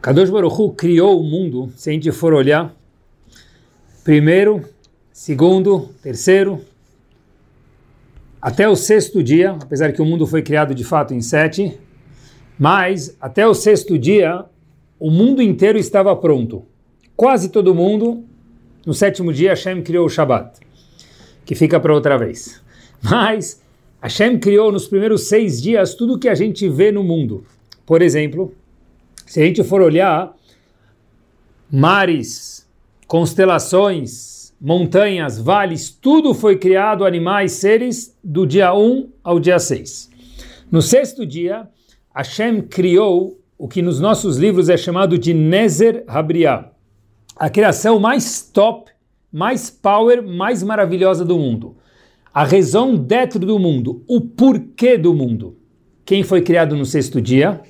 Kadosh Baruch Hu criou o mundo, se a gente for olhar, primeiro, segundo, terceiro, até o sexto dia, apesar que o mundo foi criado de fato em sete, mas até o sexto dia, o mundo inteiro estava pronto. Quase todo mundo, no sétimo dia, Hashem criou o Shabat, que fica para outra vez. Mas Hashem criou nos primeiros seis dias tudo que a gente vê no mundo. Por exemplo, se a gente for olhar mares, constelações, montanhas, vales, tudo foi criado, animais, seres, do dia 1 ao dia 6. No sexto dia, Hashem criou o que nos nossos livros é chamado de Nezer Habriah, a criação mais top, mais power, mais maravilhosa do mundo. A razão dentro do mundo, o porquê do mundo. Quem foi criado no sexto dia?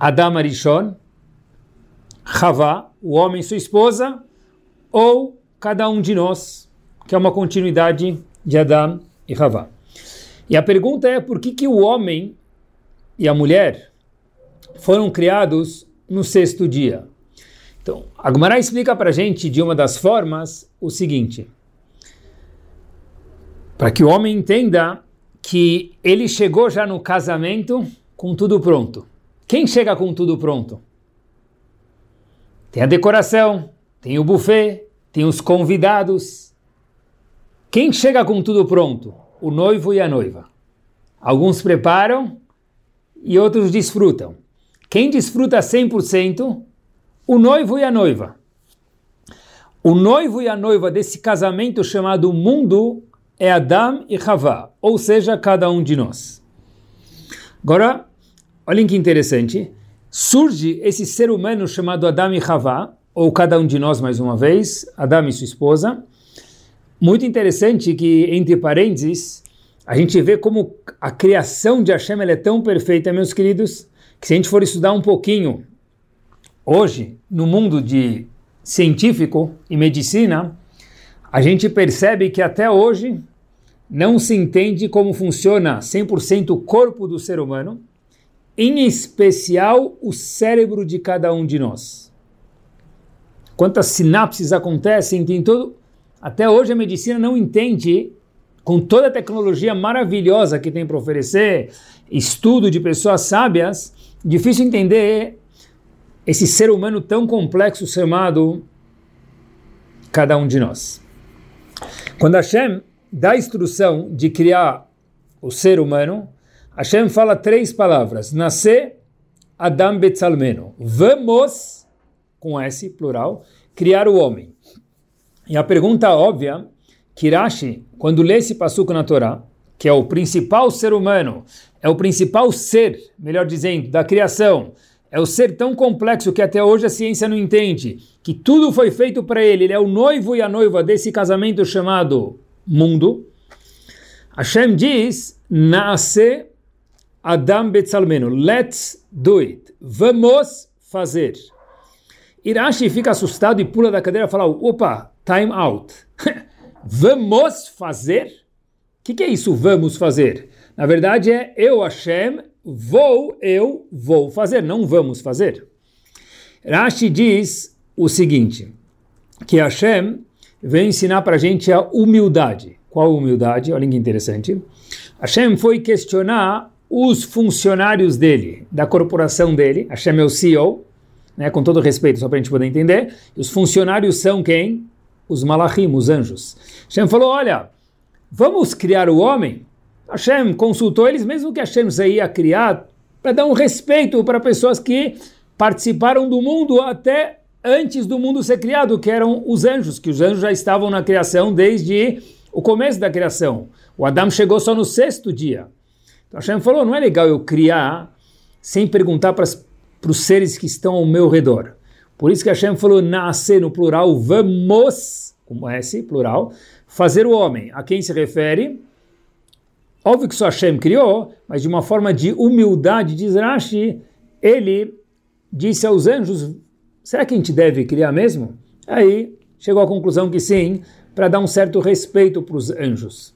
Adam Arishon, Havá, o homem e sua esposa, ou cada um de nós, que é uma continuidade de Adam e Havá. E a pergunta é por que, que o homem e a mulher foram criados no sexto dia? Então, Agmará explica para a gente, de uma das formas, o seguinte: para que o homem entenda que ele chegou já no casamento com tudo pronto. Quem chega com tudo pronto? Tem a decoração, tem o buffet, tem os convidados. Quem chega com tudo pronto? O noivo e a noiva. Alguns preparam e outros desfrutam. Quem desfruta 100%? O noivo e a noiva. O noivo e a noiva desse casamento chamado mundo é Adam e Havá, ou seja, cada um de nós. Agora, Olhem que interessante. Surge esse ser humano chamado Adam e Havá, ou cada um de nós mais uma vez, Adam e sua esposa. Muito interessante que, entre parênteses, a gente vê como a criação de Hashem é tão perfeita, meus queridos, que se a gente for estudar um pouquinho hoje, no mundo de científico e medicina, a gente percebe que até hoje não se entende como funciona 100% o corpo do ser humano, em especial o cérebro de cada um de nós. Quantas sinapses acontecem, tem todo. Até hoje a medicina não entende, com toda a tecnologia maravilhosa que tem para oferecer, estudo de pessoas sábias, difícil entender esse ser humano tão complexo chamado cada um de nós. Quando Hashem dá a instrução de criar o ser humano, Hashem fala três palavras: nascer Adam Betzalmeno. Vamos, com S, plural, criar o homem. E a pergunta óbvia, Kirashi, quando lê esse passuco na Torá, que é o principal ser humano, é o principal ser, melhor dizendo, da criação, é o ser tão complexo que até hoje a ciência não entende, que tudo foi feito para ele, ele é o noivo e a noiva desse casamento chamado mundo. Hashem diz, nasce Adam Betzalmeno, let's do it. Vamos fazer. Irashi fica assustado e pula da cadeira e fala: opa, time out. vamos fazer? O que, que, é isso, vamos fazer? Na verdade é eu, Hashem, vou, eu vou fazer, não vamos fazer. Rashi diz o seguinte, que Hashem vem ensinar para a gente a humildade. Qual humildade? Olha que interessante. Hashem foi questionar os funcionários dele, da corporação dele, Hashem é o CEO, né, com todo respeito, só para a gente poder entender, os funcionários são quem? Os malachim, os anjos. Hashem falou, olha, vamos criar o homem? Hashem consultou eles, mesmo que Hashem ia criar, para dar um respeito para pessoas que participaram do mundo até antes do mundo ser criado, que eram os anjos, que os anjos já estavam na criação desde o começo da criação. O Adam chegou só no sexto dia. Hashem falou, não é legal eu criar sem perguntar para os seres que estão ao meu redor. Por isso que Hashem falou nascer no plural, vamos, com S, plural, fazer o homem. A quem se refere? Óbvio que só Hashem criou, mas de uma forma de humildade, diz Rashi, ele disse aos anjos, será que a gente deve criar mesmo? Aí chegou à conclusão que sim, para dar um certo respeito para os anjos.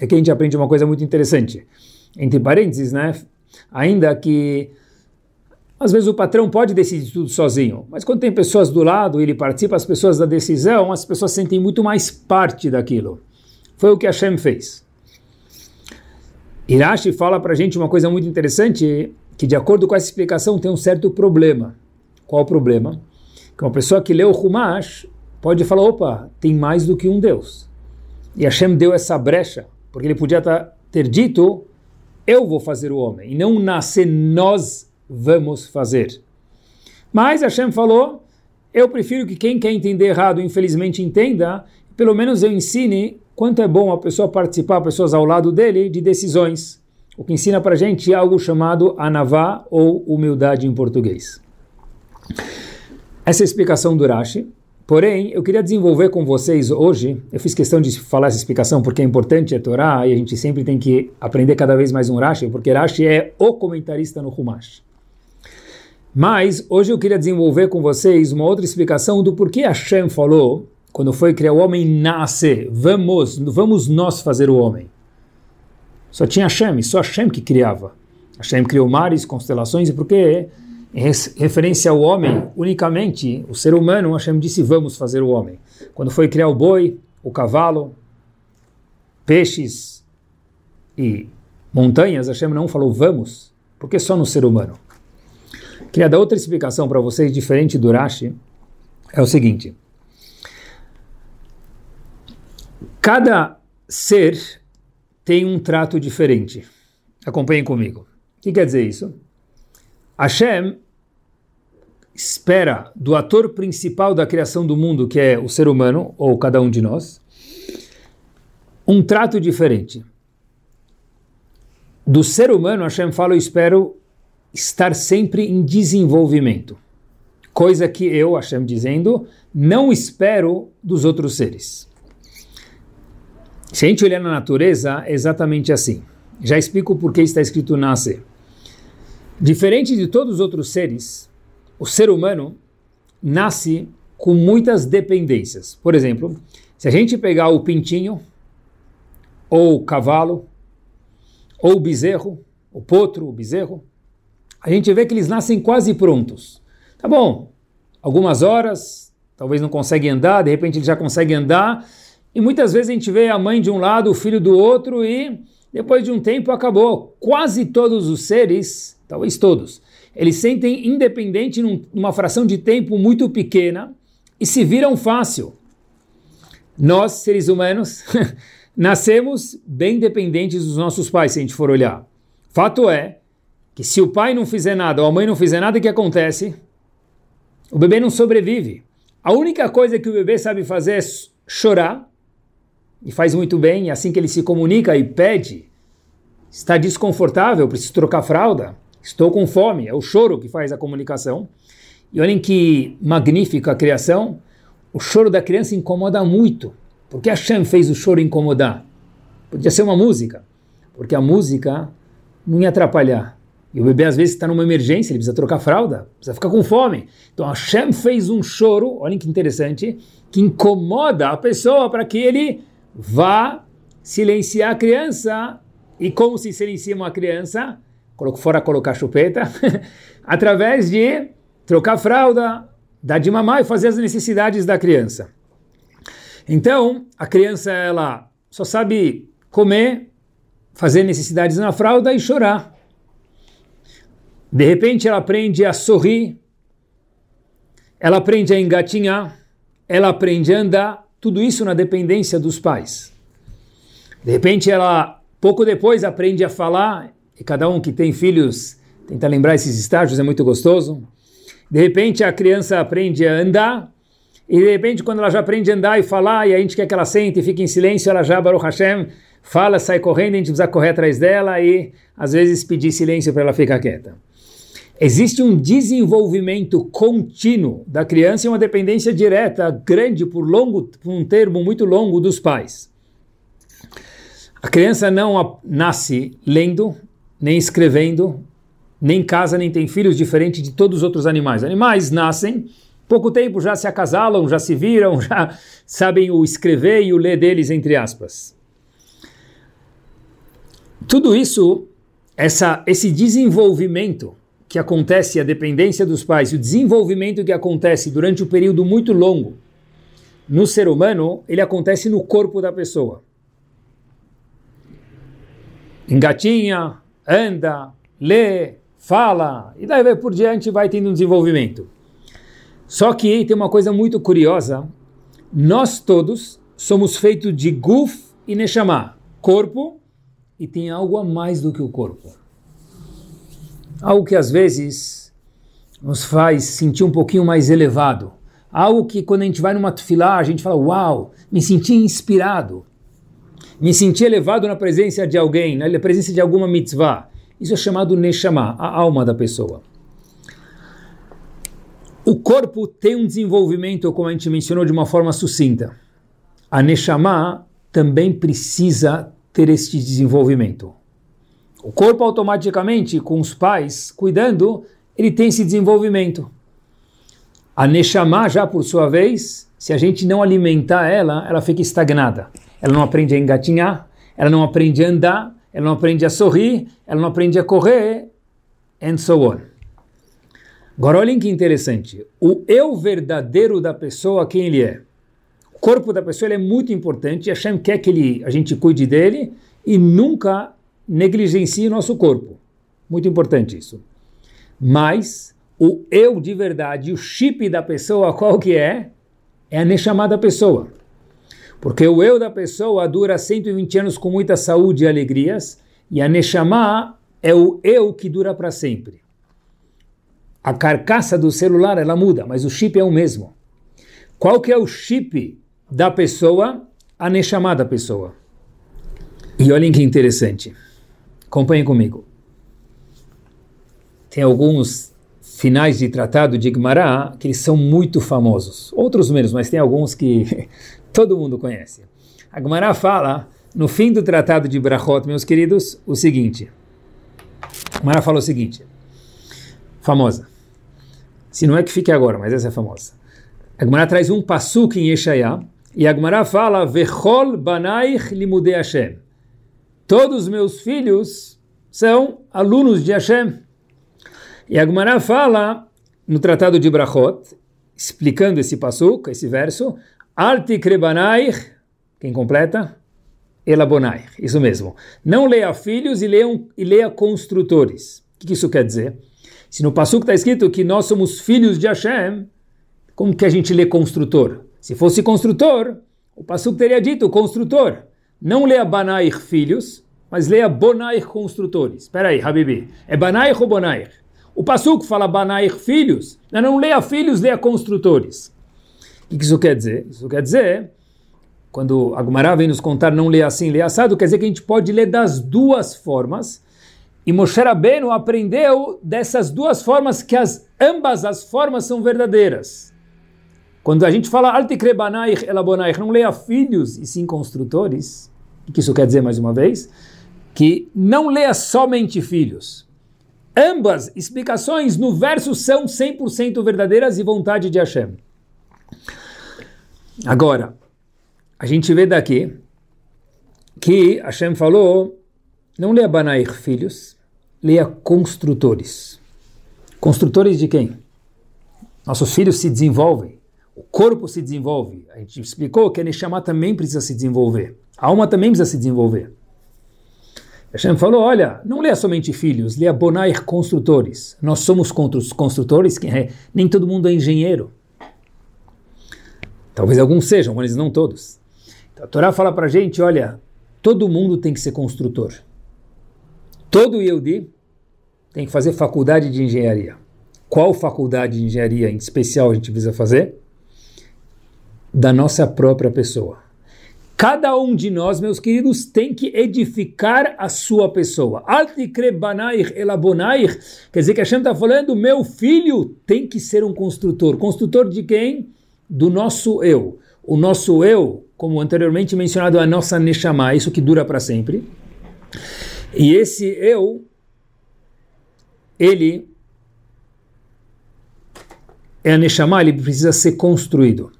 Aqui a gente aprende uma coisa muito interessante. Entre parênteses, né? Ainda que às vezes o patrão pode decidir tudo sozinho, mas quando tem pessoas do lado e ele participa, as pessoas da decisão, as pessoas sentem muito mais parte daquilo. Foi o que Hashem fez. Irashi fala para a gente uma coisa muito interessante, que de acordo com essa explicação tem um certo problema. Qual o problema? Que uma pessoa que lê o Humash pode falar, opa, tem mais do que um Deus. E Hashem deu essa brecha, porque ele podia tá, ter dito, eu vou fazer o homem, e não nascer nós vamos fazer. Mas Hashem falou, eu prefiro que quem quer entender errado, infelizmente, entenda, pelo menos eu ensine quanto é bom a pessoa participar, pessoas ao lado dele, de decisões. O que ensina para gente algo chamado anavá ou humildade em português. Essa é a explicação do Rashi. Porém, eu queria desenvolver com vocês hoje, eu fiz questão de falar essa explicação porque é importante, é Torá, e a gente sempre tem que aprender cada vez mais um Rashi, porque Rashi é o comentarista no Humash. Mas hoje eu queria desenvolver com vocês uma outra explicação do porquê Hashem falou, quando foi criar o homem, nasce, vamos, vamos nós fazer o homem. Só tinha Hashem, só Hashem que criava. Hashem criou mares, constelações, e porque em referência ao homem, unicamente, o ser humano, Hashem disse, vamos fazer o homem. Quando foi criar o boi, o cavalo, peixes e montanhas, Hashem não falou vamos, porque só no ser humano. Queria dar outra explicação para vocês, diferente do Rashi, é o seguinte. Cada ser tem um trato diferente. Acompanhem comigo. O que quer dizer isso? Hashem espera do ator principal da criação do mundo, que é o ser humano, ou cada um de nós, um trato diferente. Do ser humano, Hashem fala, eu espero estar sempre em desenvolvimento. Coisa que eu, Hashem dizendo, não espero dos outros seres. Se a gente olhar na natureza, é exatamente assim. Já explico por que está escrito nascer. Diferente de todos os outros seres, o ser humano nasce com muitas dependências. Por exemplo, se a gente pegar o pintinho, ou o cavalo, ou o bezerro, o potro, o bezerro, a gente vê que eles nascem quase prontos. Tá bom, algumas horas, talvez não conseguem andar, de repente eles já conseguem andar, e muitas vezes a gente vê a mãe de um lado, o filho do outro, e depois de um tempo acabou. Quase todos os seres, talvez todos, eles sentem independente numa fração de tempo muito pequena e se viram fácil. Nós, seres humanos, nascemos bem dependentes dos nossos pais, se a gente for olhar. Fato é que se o pai não fizer nada ou a mãe não fizer nada, o que acontece? O bebê não sobrevive. A única coisa que o bebê sabe fazer é chorar, e faz muito bem, e assim que ele se comunica e pede, está desconfortável, preciso trocar fralda, estou com fome, é o choro que faz a comunicação. E olhem que magnífica a criação, o choro da criança incomoda muito. Por que a Shem fez o choro incomodar? Podia ser uma música, porque a música não ia atrapalhar. E o bebê às vezes está numa emergência, ele precisa trocar fralda, precisa ficar com fome. Então Hashem fez um choro, olhem que interessante, que incomoda a pessoa para que ele vá silenciar a criança. E como se silencia uma criança? Fora colocar chupeta, através de trocar fralda, dar de mamar e fazer as necessidades da criança. Então, a criança ela só sabe comer, fazer necessidades na fralda e chorar. De repente ela aprende a sorrir, ela aprende a engatinhar, ela aprende a andar, tudo isso na dependência dos pais. De repente ela, pouco depois, aprende a falar, e cada um que tem filhos tenta lembrar esses estágios, é muito gostoso. De repente a criança aprende a andar, e de repente quando ela já aprende a andar e falar, e a gente quer que ela sente e fique em silêncio, ela já, Baruch Hashem, fala, sai correndo, a gente precisa correr atrás dela e às vezes pedir silêncio para ela ficar quieta. Existe um desenvolvimento contínuo da criança e uma dependência direta, grande, por, longo, por um termo muito longo, dos pais. A criança não nasce lendo, nem escrevendo, nem casa, nem tem filhos, diferente de todos os outros animais. Animais nascem, pouco tempo já se acasalam, já se viram, já sabem o escrever e o ler deles, entre aspas. Tudo isso, essa, esse desenvolvimento que acontece, a dependência dos pais, o desenvolvimento que acontece durante um período muito longo no ser humano, ele acontece no corpo da pessoa engatinha, anda, lê, fala, e daí por diante vai tendo um desenvolvimento. Só que tem uma coisa muito curiosa, nós todos somos feitos de guf e neshama, corpo, e tem algo a mais do que o corpo. Algo que às vezes nos faz sentir um pouquinho mais elevado. Algo que quando a gente vai numa tefilá, a gente fala, uau, me senti inspirado me sentir elevado na presença de alguém, na presença de alguma mitzvah. Isso é chamado Neshama, a alma da pessoa. O corpo tem um desenvolvimento, como a gente mencionou de uma forma sucinta. A Neshama também precisa ter este desenvolvimento. O corpo automaticamente, com os pais cuidando, ele tem esse desenvolvimento. A Neshama, já por sua vez, se a gente não alimentar ela, ela fica estagnada ela não aprende a engatinhar, ela não aprende a andar, ela não aprende a sorrir, ela não aprende a correr, and so on. Agora olhem que interessante. O eu verdadeiro da pessoa, quem ele é? O corpo da pessoa é muito importante. A Hashem quer que ele, a gente cuide dele e nunca negligencie nosso corpo. Muito importante isso. Mas o eu de verdade, o chip da pessoa, qual que é? É a Neshama da pessoa. Porque o eu da pessoa dura 120 anos com muita saúde e alegrias, e a Neshama é o eu que dura para sempre. A carcaça do celular ela muda, mas o chip é o mesmo. Qual que é o chip da pessoa? A Neshama da pessoa. E olhem que interessante. Acompanhem comigo. Tem alguns finais de tratado de Gemara que eles são muito famosos. Outros menos, mas tem alguns que todo mundo conhece. A Gemara fala, no fim do tratado de Brachot, meus queridos, o seguinte. A Gemara fala o seguinte, famosa. Se não é que fique agora, mas essa é famosa. A Gemara traz um pasuk em Yeshaya, e a Gemara fala, Vechol banaich limudei Hashem. Todos os meus filhos são alunos de Hashem. E a Gemara fala, no tratado de Brachot, explicando esse pasuk, esse verso, Altikrebanaich, quem completa? Elabonaich, isso mesmo. Não leia filhos e, e leia construtores. O que isso quer dizer? Se no Pasuk está escrito que nós somos filhos de Hashem, como que a gente lê construtor? Se fosse construtor, o Pasuk teria dito construtor. Não leia Banaich filhos, mas leia Bonaich construtores. Espera aí, Habibi. É Banaich ou Bonaich? O Pasuk fala Banaich filhos, não leia filhos, leia construtores. O que isso quer dizer? Isso quer dizer, quando a Gumara vem nos contar não ler assim, ler assado, quer dizer que a gente pode ler das duas formas. E Moshe Rabbeinu aprendeu dessas duas formas que as, ambas as formas são verdadeiras. Quando a gente fala Altikrebanaich elabonaich, não leia filhos e sim construtores, o que isso quer dizer mais uma vez? Que não leia somente filhos. Ambas explicações no verso são 100% verdadeiras e vontade de Hashem. Agora, a gente vê daqui que Hashem falou, não leia Banair filhos, leia construtores. Construtores de quem? Nossos filhos se desenvolvem, o corpo se desenvolve. A gente explicou que a Neshama também precisa se desenvolver, a alma também precisa se desenvolver. Hashem falou, olha, não leia somente filhos, leia Bonair construtores. Nós somos construtores, nem todo mundo é engenheiro. Talvez alguns sejam, mas não todos. Então, a Torá fala para a gente, olha, todo mundo tem que ser construtor. Todo Yehudi tem que fazer faculdade de engenharia. Qual faculdade de engenharia em especial a gente precisa fazer? Da nossa própria pessoa. Cada um de nós, meus queridos, tem que edificar a sua pessoa. Quer dizer que a Hashem está falando, meu filho tem que ser um construtor. Construtor de quem? Do nosso eu. O nosso eu, como anteriormente mencionado, é a nossa Neshama, isso que dura para sempre. E esse eu, ele é a Neshama, ele precisa ser construído.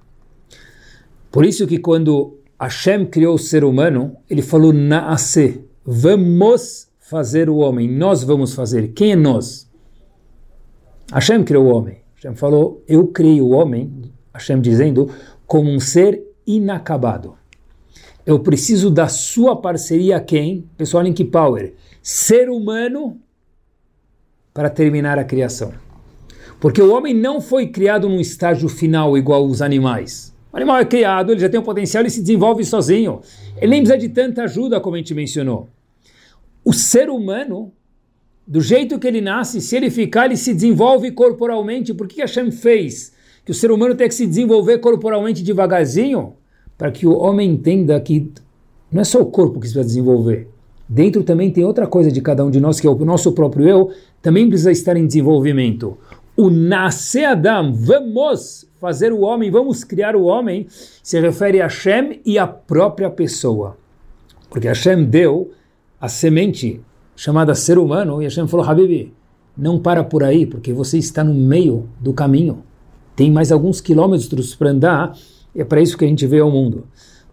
Por isso que quando Hashem criou o ser humano, ele falou Naase, vamos fazer o homem, nós vamos fazer. Quem é nós? Hashem criou o homem. Hashem falou, eu criei o homem, Hashem dizendo, como um ser inacabado. Eu preciso da sua parceria quem? Pessoal, Link Power. Ser humano para terminar a criação. Porque o homem não foi criado num estágio final igual os animais. O animal é criado, ele já tem o potencial, ele se desenvolve sozinho. Ele nem precisa de tanta ajuda, como a gente mencionou. O ser humano, do jeito que ele nasce, se ele ficar, ele se desenvolve corporalmente. Por que Hashem fez que o ser humano tem que se desenvolver corporalmente devagarzinho? Para que o homem entenda que não é só o corpo que precisa desenvolver. Dentro também tem outra coisa de cada um de nós, que é o nosso próprio eu, também precisa estar em desenvolvimento o nascer Adam, vamos fazer o homem, vamos criar o homem, se refere a Hashem e a própria pessoa. Porque Hashem deu a semente chamada ser humano e Hashem falou, Habibi, não para por aí, porque você está no meio do caminho. Tem mais alguns quilômetros para andar é para isso que a gente vê o mundo.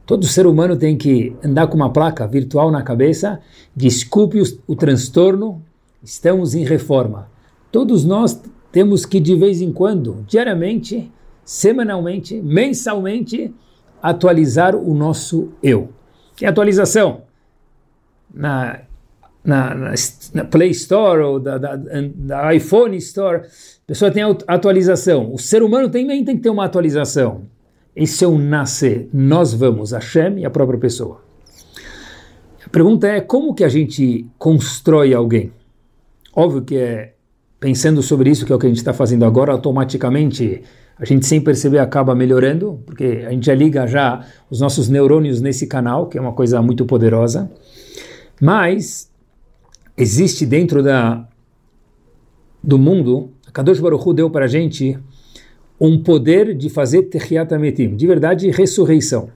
Todo ser humano tem que andar com uma placa virtual na cabeça, desculpe o, o transtorno, estamos em reforma. Todos nós temos que de vez em quando, diariamente, semanalmente, mensalmente, atualizar o nosso eu. Que é atualização? Na, na, na, Play Store ou da, da, da, iPhone Store, pessoa tem atualização. O ser humano também tem que ter uma atualização. Esse é o nascer. Nós vamos, Hashem e a própria pessoa. A pergunta é como que a gente constrói alguém? Óbvio que é pensando sobre isso, que é o que a gente está fazendo agora, automaticamente a gente sem perceber acaba melhorando, porque a gente já liga já os nossos neurônios nesse canal, que é uma coisa muito poderosa. Mas existe dentro da do mundo, Kadosh Baruch Hu deu para a gente um poder de fazer Techiat Ametim, de verdade, ressurreição.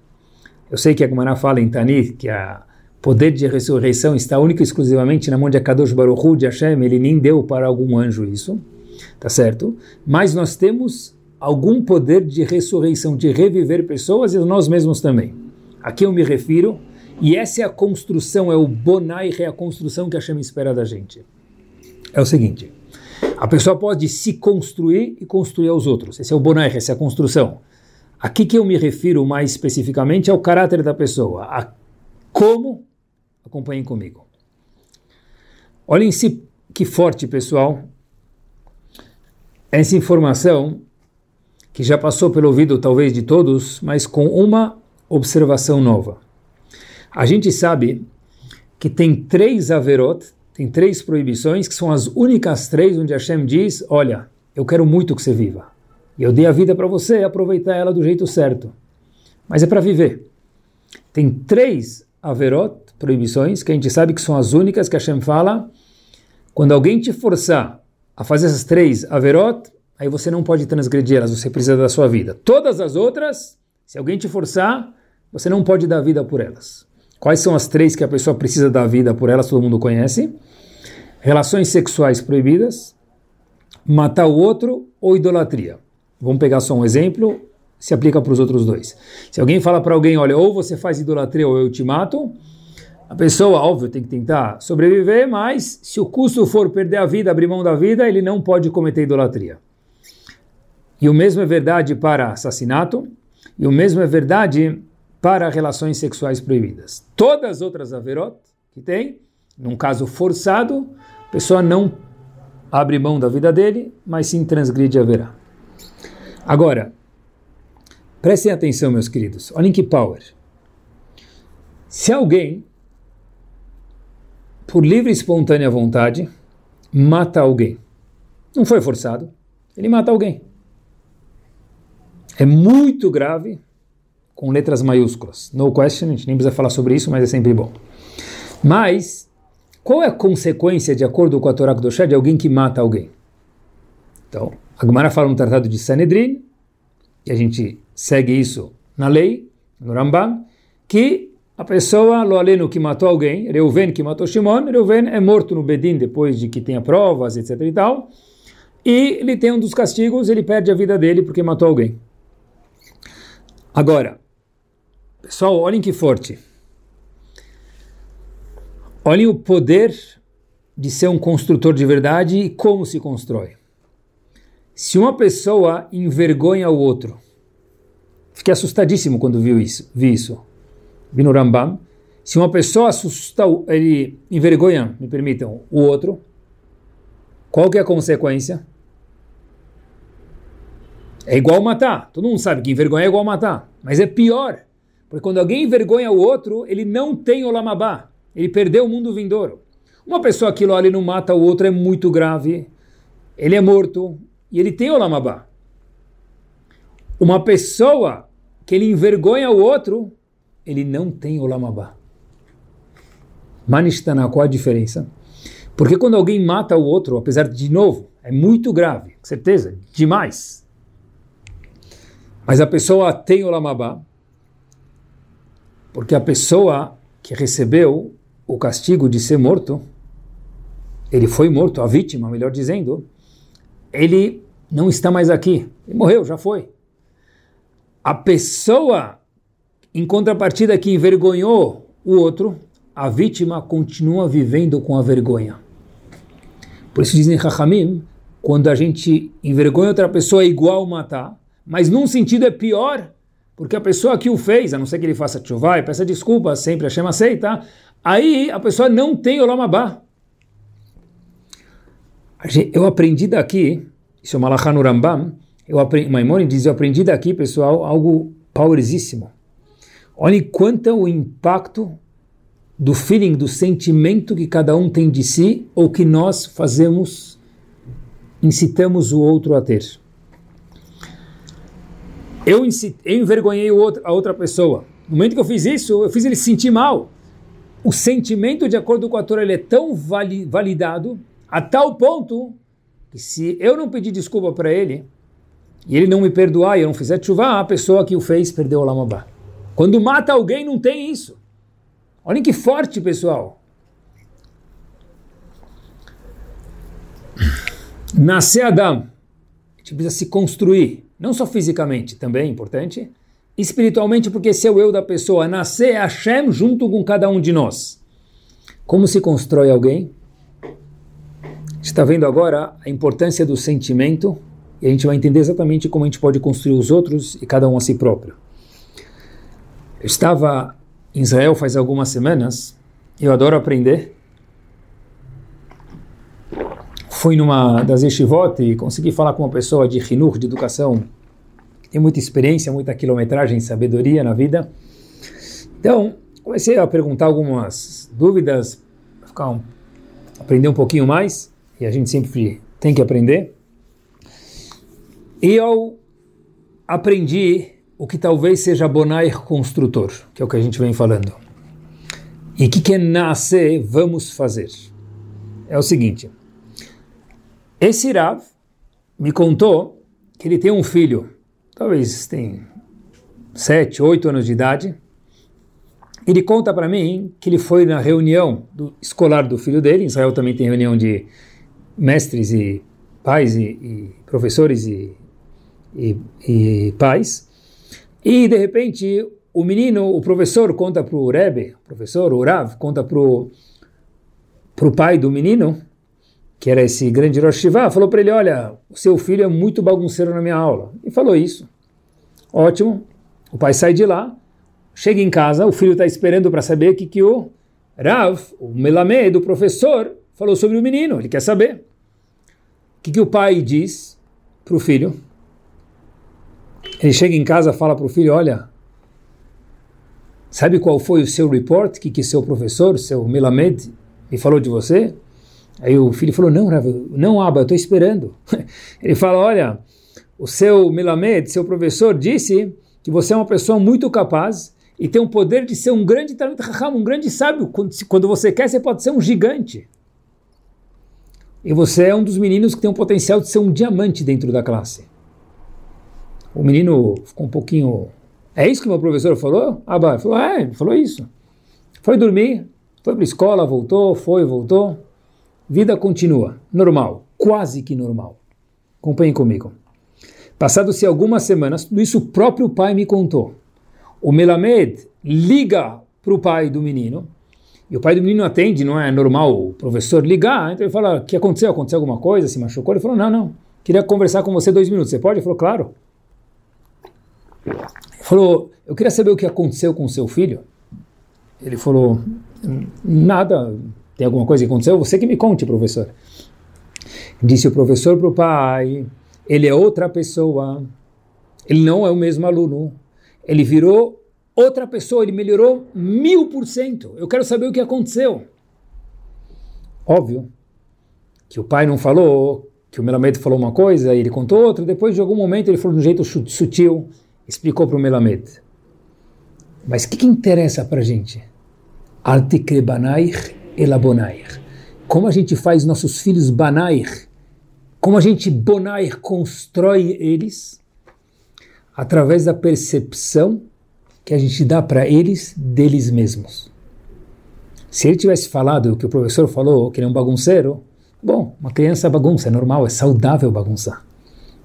Eu sei que a Gemara fala em Tanit que a poder de ressurreição está único e exclusivamente na mão de Akadosh Baruch Hu, de Hashem, ele nem deu para algum anjo isso, tá certo? Mas nós temos algum poder de ressurreição, de reviver pessoas e nós mesmos também. Aqui eu me refiro, e essa é a construção, é o bonai, é a construção que Hashem espera da gente. É o seguinte, a pessoa pode se construir e construir aos outros, esse é o bonai, essa é a construção. Aqui que eu me refiro mais especificamente é o caráter da pessoa, a como Acompanhem comigo. Olhem se que forte, pessoal, essa informação que já passou pelo ouvido talvez de todos, mas com uma observação nova. A gente sabe que tem três averot, tem três proibições, que são as únicas três onde Hashem diz, olha, eu quero muito que você viva. E eu dei a vida para você aproveitar ela do jeito certo. Mas é para viver. Tem três averot proibições, que a gente sabe que são as únicas que Hashem fala, quando alguém te forçar a fazer essas três averot, aí você não pode transgredir elas, você precisa da sua vida. Todas as outras, se alguém te forçar, você não pode dar vida por elas. Quais são as três que a pessoa precisa dar vida por elas, todo mundo conhece? Relações sexuais proibidas, matar o outro ou idolatria. Vamos pegar só um exemplo, se aplica para os outros dois. Se alguém fala para alguém, olha, ou você faz idolatria ou eu te mato, a pessoa, óbvio, tem que tentar sobreviver, mas se o custo for perder a vida, abrir mão da vida, ele não pode cometer idolatria. E o mesmo é verdade para assassinato, e o mesmo é verdade para relações sexuais proibidas. Todas as outras averot que tem, num caso forçado, a pessoa não abre mão da vida dele, mas sim transgride a verá. Agora, prestem atenção, meus queridos, olhem que power. Se alguém por livre e espontânea vontade, mata alguém. Não foi forçado, ele mata alguém. É muito grave com letras maiúsculas. No question, a gente nem precisa falar sobre isso, mas é sempre bom. Mas, qual é a consequência, de acordo com a Torá Kedoshá, de alguém que mata alguém? Então, a Gemara fala no Tratado de Sanedrin, e a gente segue isso na lei, no Rambam, que a pessoa, lo aleno, que matou alguém, Reuven que matou Shimon, Reuven é morto no Bedin depois de que tenha provas, etc e tal, e ele tem um dos castigos, ele perde a vida dele porque matou alguém. Agora, pessoal, olhem que forte. Olhem o poder de ser um construtor de verdade e como se constrói. Se uma pessoa envergonha o outro, fiquei assustadíssimo quando vi isso, vi isso. Vi no Rambam. Se uma pessoa assusta, ele envergonha, me permitam, o outro, qual que é a consequência? É igual matar. Todo mundo sabe que envergonhar é igual matar. Mas é pior. Porque quando alguém envergonha o outro, ele não tem olamabá. Ele perdeu o mundo vindouro. Uma pessoa que lá não mata o outro é muito grave. Ele é morto e ele tem olamabá. Uma pessoa que ele envergonha o outro, ele não tem olamabá. Manistana, qual a diferença? Porque quando alguém mata o outro, apesar de, de novo, é muito grave, certeza, demais mas a pessoa tem o lamabá, porque a pessoa que recebeu o castigo de ser morto, ele foi morto, a vítima, melhor dizendo, ele não está mais aqui. Ele morreu, já foi. A pessoa, em contrapartida, que envergonhou o outro, a vítima continua vivendo com a vergonha. Por isso dizem Chachamim, quando a gente envergonha outra pessoa é igual matar, mas num sentido é pior, porque a pessoa que o fez, a não ser que ele faça chuvá e peça desculpa, sempre a chama aceita, aí a pessoa não tem o lamabá. Eu aprendi daqui, isso é Malachá no Rambam, eu diz, eu aprendi daqui, pessoal, algo powerosíssimo. Olhe quanto é o impacto do feeling, do sentimento que cada um tem de si, ou que nós fazemos, incitamos o outro a ter eu, eu envergonhei outro, a outra pessoa. No momento que eu fiz isso, eu fiz ele se sentir mal. O sentimento, de acordo com a Torá, ele é tão vali, validado a tal ponto que se eu não pedir desculpa para ele e ele não me perdoar e eu não fizer chuva, a pessoa que o fez perdeu o lamabá. Quando mata alguém, não tem isso. Olhem que forte, pessoal. Nascer Adam, a gente precisa se construir. Não só fisicamente, também é importante, espiritualmente, porque é o eu da pessoa, nascer Hashem junto com cada um de nós. Como se constrói alguém? Está vendo agora a importância do sentimento e a gente vai entender exatamente como a gente pode construir os outros e cada um a si próprio. Eu estava em Israel faz algumas semanas, eu adoro aprender. Fui numa das yeshivot e consegui falar com uma pessoa de Hinur, de educação, que tem muita experiência, muita quilometragem, sabedoria na vida. Então, comecei a perguntar algumas dúvidas, ficar um, aprender um pouquinho mais, e a gente sempre tem que aprender. E eu aprendi o que talvez seja Bonair construtor, que é o que a gente vem falando. E o que, que é nascer, vamos fazer? É o seguinte, esse Rav me contou que ele tem um filho, talvez tem sete, oito anos de idade. Ele conta para mim que ele foi na reunião do, escolar do filho dele. Em Israel também tem reunião de mestres e pais e, e professores e, e, e, pais. E de repente o menino, o professor conta para o Rebbe, o professor, o Rav, conta para o pai do menino que era esse grande Rosh Shiva, falou para ele, olha, o seu filho é muito bagunceiro na minha aula. E falou isso. Ótimo. O pai sai de lá, chega em casa, o filho está esperando para saber o que, que o Rav, o Melamed, o professor, falou sobre o menino. Ele quer saber. O que, que o pai diz para o filho? Ele chega em casa fala para o filho, olha, sabe qual foi o seu report? Que, que seu professor, seu Melamed, me falou de você? Aí o filho falou, não, Rav, não, Abba, eu estou esperando. Ele fala, olha, o seu Milamed, seu professor, disse que você é uma pessoa muito capaz e tem o poder de ser um grande talento um grande sábio. Quando você quer, você pode ser um gigante. E você é um dos meninos que tem o potencial de ser um diamante dentro da classe. O menino ficou um pouquinho. É isso que meu professor falou? Bah, falou, é, ele falou isso. Foi dormir, foi para a escola, voltou, foi, voltou. Vida continua, normal, quase que normal. Acompanhe comigo. Passado-se algumas semanas, tudo isso o próprio pai me contou. O Melamed liga para o pai do menino, e o pai do menino atende, não é normal o professor ligar, então ele fala, o que aconteceu? Aconteceu alguma coisa? Se machucou? Ele falou, não, não, queria conversar com você dois minutos, você pode? Ele falou, claro. Ele falou, eu queria saber o que aconteceu com seu filho. Ele falou, nada, tem alguma coisa que aconteceu? Você que me conte, professor. Disse o professor para o pai, ele é outra pessoa, ele não é o mesmo aluno, ele virou outra pessoa, ele melhorou mil por cento. Eu quero saber o que aconteceu. Óbvio que o pai não falou, que o Melamed falou uma coisa e ele contou outra, depois de algum momento ele falou de um jeito sutil, explicou para o Melamed. Mas o que, que interessa para a gente? Artikre banair elabonair. Como a gente faz nossos filhos banair como a gente bonair constrói eles através da percepção que a gente dá para eles deles mesmos. Se ele tivesse falado o que o professor falou, que ele é um bagunceiro, bom, uma criança bagunça, é normal, é saudável bagunçar.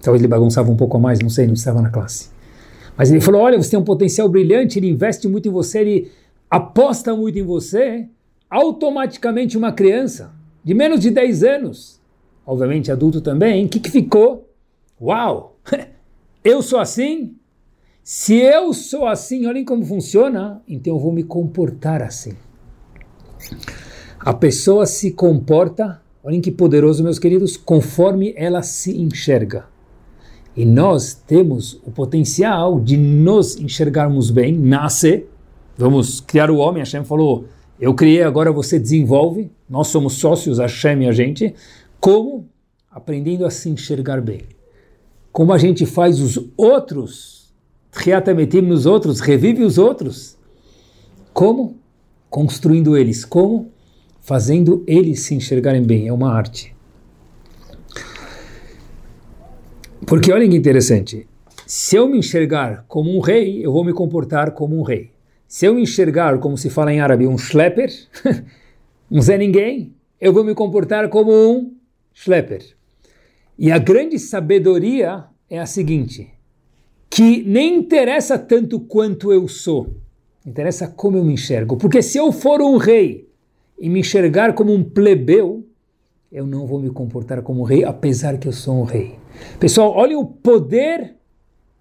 Talvez ele bagunçava um pouco mais, não sei, não estava na classe. Mas ele falou: olha, você tem um potencial brilhante, ele investe muito em você, ele aposta muito em você. Automaticamente, uma criança de menos de 10 anos obviamente adulto também, o que, que ficou? Uau! Eu sou assim? Se eu sou assim, olhem como funciona, então eu vou me comportar assim. A pessoa se comporta, olhem que poderoso, meus queridos, conforme ela se enxerga. E nós temos o potencial de nos enxergarmos bem, nasce, vamos criar o homem, Hashem falou, eu criei, agora você desenvolve, nós somos sócios, Hashem e a gente, como? Aprendendo a se enxergar bem. Como a gente faz os outros, reatametim nos outros, revive os outros. Como? Construindo eles. Como? Fazendo eles se enxergarem bem. É uma arte. Porque olha que interessante. Se eu me enxergar como um rei, eu vou me comportar como um rei. Se eu enxergar, como se fala em árabe, um schlepper, um Zé Ninguém, eu vou me comportar como um Schlepper. E a grande sabedoria é a seguinte: que nem interessa tanto quanto eu sou, interessa como eu me enxergo. Porque se eu for um rei e me enxergar como um plebeu, eu não vou me comportar como rei, apesar que eu sou um rei. Pessoal, olhem o poder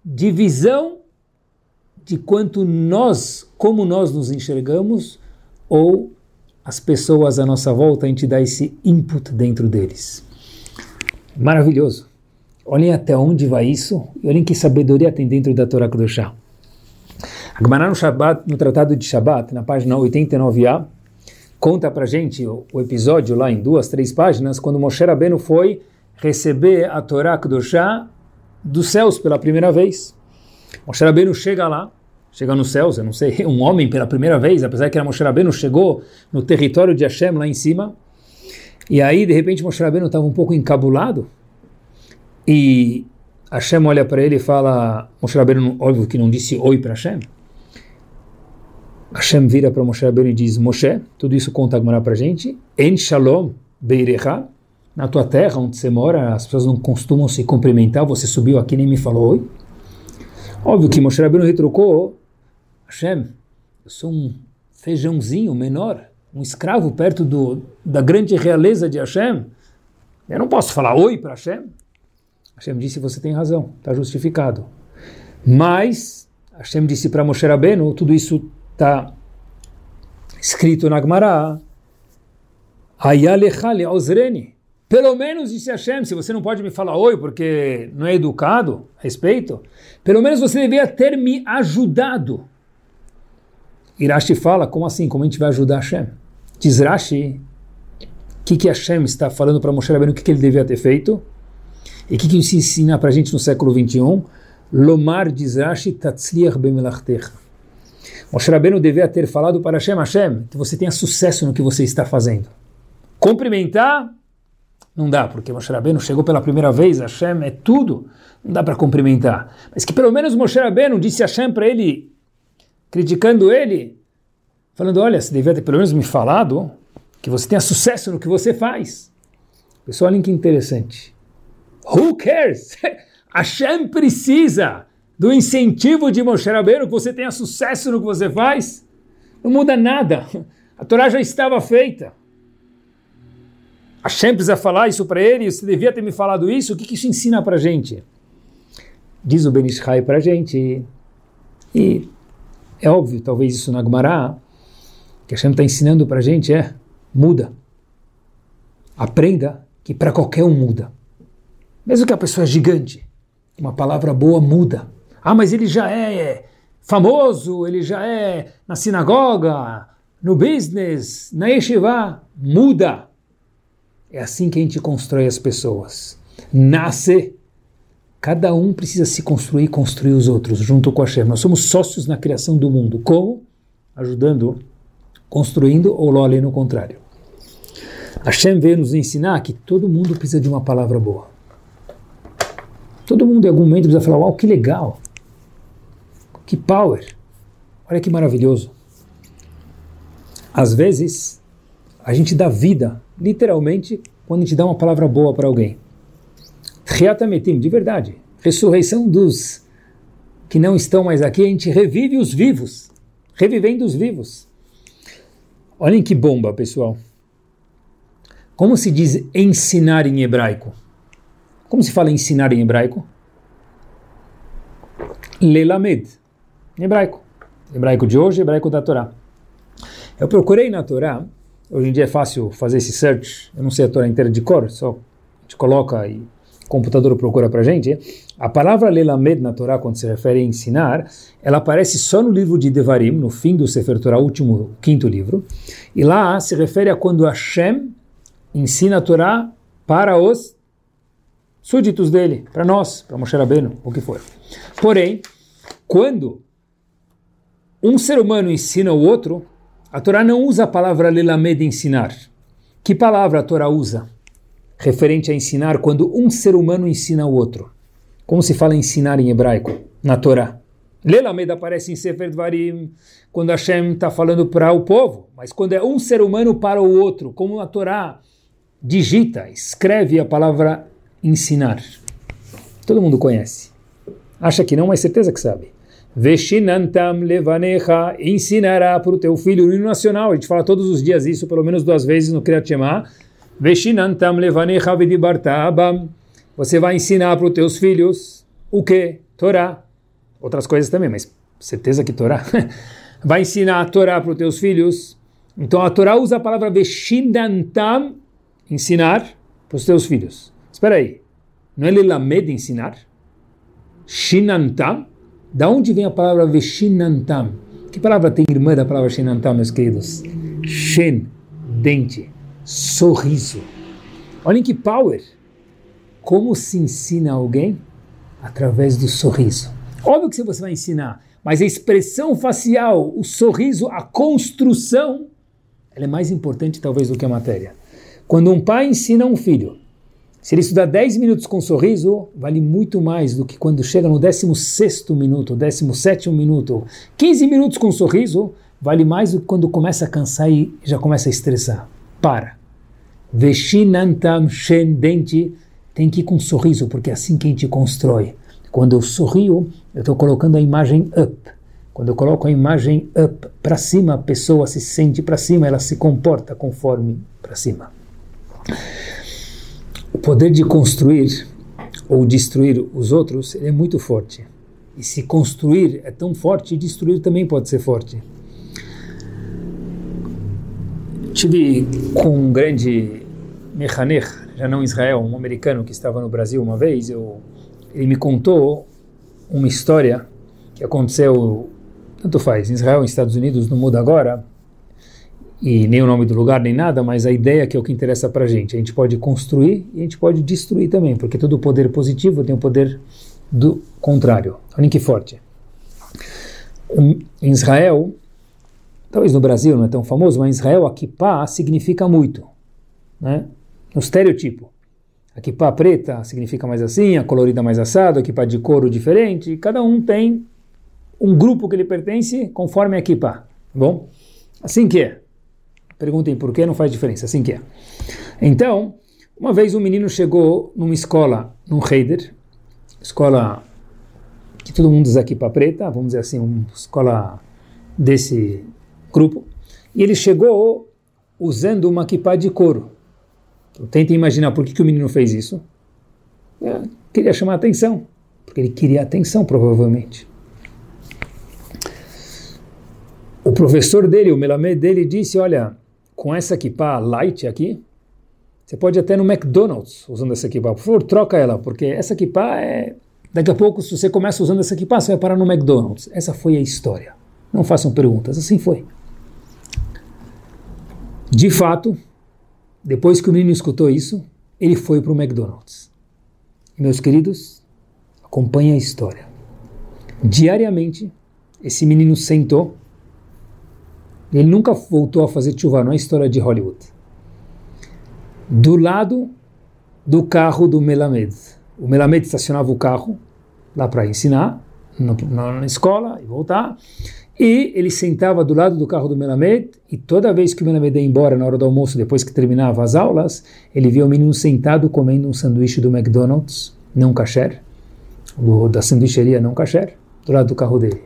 de visão de quanto nós, como nós nos enxergamos, ou as pessoas à nossa volta, a gente dá esse input dentro deles. Maravilhoso. Olhem até onde vai isso e olhem que sabedoria tem dentro da Torá Kedoshá. A Gemara no, Shabbat, no Tratado de Shabbat, na página 89a, conta para gente o, o, episódio lá em duas, três páginas, quando Moshe Rabbeinu foi receber a Torá Kedoshá dos céus pela primeira vez. Moshe Rabbeinu chega lá, chega nos céus, eu não sei, um homem pela primeira vez, apesar que era Moshe Rabbeinu, chegou no território de Hashem lá em cima, e aí, de repente, Moshe Rabbeinu estava um pouco encabulado. E Hashem olha para ele e fala: Moshe Rabbeinu, óbvio que não disse oi para Hashem. Hashem vira para Moshe Rabbeinu e diz: Moshe, tudo isso conta agora para a gente. En shalom beirecha. Na tua terra, onde você mora, as pessoas não costumam se cumprimentar. Você subiu aqui nem me falou oi. Óbvio que Moshe Rabbeinu retrucou: Hashem, eu sou um feijãozinho menor um escravo perto do, da grande realeza de Hashem, eu não posso falar oi para Hashem. Hashem disse, você tem razão, está justificado. Mas, Hashem disse para Moshe Rabbeinu, tudo isso está escrito na Gemara, Ayalechale Ozreni. Pelo menos, disse Hashem, se você não pode me falar oi porque não é educado, respeito, pelo menos você deveria ter me ajudado. Irashi fala, como assim? Como a gente vai ajudar Hashem? Diz Rashi, o que, que Hashem está falando para Moshe Rabbeinu, o que, que ele devia ter feito? E o que, que isso ensina para a gente no século 21? Lomar diz Rashi tatzliach bemelachtecha. Moshe Rabbeinu devia ter falado para Hashem, Hashem, que você tenha sucesso no que você está fazendo. Cumprimentar, não dá, porque Moshe Rabbeinu chegou pela primeira vez, Hashem é tudo, não dá para cumprimentar. Mas que pelo menos Moshe Rabbeinu disse a Hashem para ele, criticando ele, falando, olha, você devia ter pelo menos me falado que você tenha sucesso no que você faz. Pessoal, olha que interessante. Who cares? Hashem precisa do incentivo de Moshe Rabbeinu que você tenha sucesso no que você faz. Não muda nada. A Torá já estava feita. Hashem precisa falar isso para ele, você devia ter me falado isso, o que, que isso ensina para gente? Diz o Benishai para gente, e é óbvio, talvez isso na Gemara, que Hashem está ensinando para a gente é, muda. Aprenda que para qualquer um muda. Mesmo que a pessoa é gigante, uma palavra boa muda. Ah, mas ele já é famoso, ele já é na sinagoga, no business, na yeshiva. Muda. É assim que a gente constrói as pessoas. Nasce. Cada um precisa se construir e construir os outros, junto com a Hashem. Nós somos sócios na criação do mundo. Como? Ajudando, construindo ou lo no contrário. Hashem veio nos ensinar que todo mundo precisa de uma palavra boa. Todo mundo em algum momento precisa falar, uau, que legal. Que power! Olha que maravilhoso. Às vezes, a gente dá vida, literalmente, quando a gente dá uma palavra boa para alguém. Riatametim, de verdade. Ressurreição dos que não estão mais aqui, a gente revive os vivos. Revivendo os vivos. Olhem que bomba, pessoal. Como se diz ensinar em hebraico? Como se fala ensinar em hebraico? Lelamed em hebraico. Hebraico de hoje, hebraico da Torá. Eu procurei na Torá, hoje em dia é fácil fazer esse search, eu não sei a Torá inteira de cor, só gente coloca e computador procura para gente. A palavra lelamed na Torá, quando se refere a ensinar, ela aparece só no livro de Devarim, no fim do Sefer Torá, último, quinto livro, e lá se refere a quando Hashem ensina a Torá para os súditos dele, para nós, para Moshe Rabbeinu, o que for. Porém, quando um ser humano ensina o outro, a Torá não usa a palavra lelamed ensinar. Que palavra a Torá usa? Referente a ensinar quando um ser humano ensina o outro. Como se fala ensinar em hebraico, na Torá? Lelamed aparece em Sefer Dvarim, quando Hashem está falando para o povo, mas quando é um ser humano para o outro, como a Torá digita, escreve a palavra ensinar. Todo mundo conhece. Acha que não, mas certeza que sabe. Veshinantam levanecha, ensinará para o teu filho o hino nacional. A gente fala todos os dias isso, pelo menos duas vezes no Kriyat Shema. Veshinantam levanecha vedibartabam. Você vai ensinar para os teus filhos o que? Torá. Outras coisas também, mas certeza que Torá. vai ensinar a Torá para os teus filhos. Então a Torá usa a palavra veshinantam, ensinar para os teus filhos. Espera aí, não é lelamed ensinar? Shinantam? Da onde vem a palavra Veshinantam? Que palavra tem irmã da palavra Shinantam, meus queridos? Shen, dente, sorriso. Olhem que power! Como se ensina alguém? Através do sorriso. Óbvio que você vai ensinar, mas a expressão facial, o sorriso, a construção, ela é mais importante talvez do que a matéria. Quando um pai ensina um filho se ele estudar 10 minutos com sorriso, vale muito mais do que quando chega no 16 minuto, 17 minuto. 15 minutos com sorriso, vale mais do que quando começa a cansar e já começa a estressar. Para. Veshinantam Shendenti tem que ir com um sorriso, porque é assim que a gente constrói. Quando eu sorrio, eu estou colocando a imagem up. Quando eu coloco a imagem up para cima, a pessoa se sente para cima, ela se comporta conforme para cima. O poder de construir ou destruir os outros é muito forte. E se construir é tão forte, destruir também pode ser forte. Tive com um grande Mechaner, já não Israel, um americano que estava no Brasil uma vez, eu, ele me contou uma história que aconteceu, tanto faz, em Israel, nos Estados Unidos, não muda agora, e nem o nome do lugar, nem nada, mas a ideia que é o que interessa para a gente. A gente pode construir e a gente pode destruir também, porque todo poder positivo tem o poder do contrário. Olhem que forte. Em Israel, talvez no Brasil não é tão famoso, mas em Israel a kippah significa muito. Né? No estereotipo. A kippah preta significa mais assim, a colorida mais assado, a kippah de couro diferente. Cada um tem um grupo que ele pertence conforme a kippah. Tá bom? Assim que é. Perguntem por que não faz diferença. Assim que é. Então, uma vez um menino chegou numa escola, num Heider, escola que todo mundo usa kippah preta, vamos dizer assim, uma escola desse grupo, e ele chegou usando uma kippah de couro. Então, tentem imaginar por que, que o menino fez isso. É, queria chamar atenção, porque ele queria atenção, provavelmente. O professor dele, o Melamed dele, disse, olha, com essa kippah light aqui, você pode até no McDonald's usando essa kippah. Por favor, troca ela, porque essa kippah é... Daqui a pouco, se você começa usando essa kippah, você vai parar no McDonald's. Essa foi a história. Não façam perguntas, assim foi. De fato, depois que o menino escutou isso, ele foi para o McDonald's. Meus queridos, acompanhe a história. Diariamente, esse menino sentou. Ele nunca voltou a fazer chuva, não é história de Hollywood. Do lado do carro do Melamed. O Melamed estacionava o carro lá para ensinar, na escola, e voltar. E ele sentava do lado do carro do Melamed, e toda vez que o Melamed ia embora na hora do almoço, depois que terminava as aulas, ele via o menino sentado comendo um sanduíche do McDonald's, não kasher, da sanduicheria não kasher, do lado do carro dele.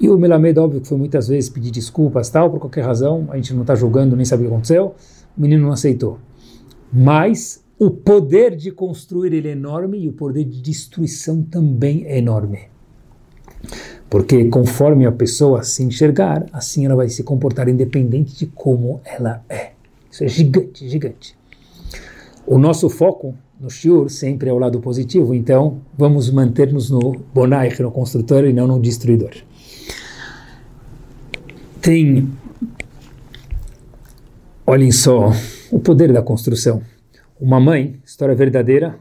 E o Melamed, óbvio que foi muitas vezes pedir desculpas, tal, por qualquer razão, a gente não está julgando, nem sabe o que aconteceu, o menino não aceitou. Mas o poder de construir ele é enorme e o poder de destruição também é enorme. Porque conforme a pessoa se enxergar, assim ela vai se comportar independente de como ela é. Isso é gigante, gigante. O nosso foco no Shiur sempre é o lado positivo, então vamos manter-nos no Bonaich, no construtor e não no destruidor. Tem, olhem só, o poder da construção. Uma mãe, história verdadeira,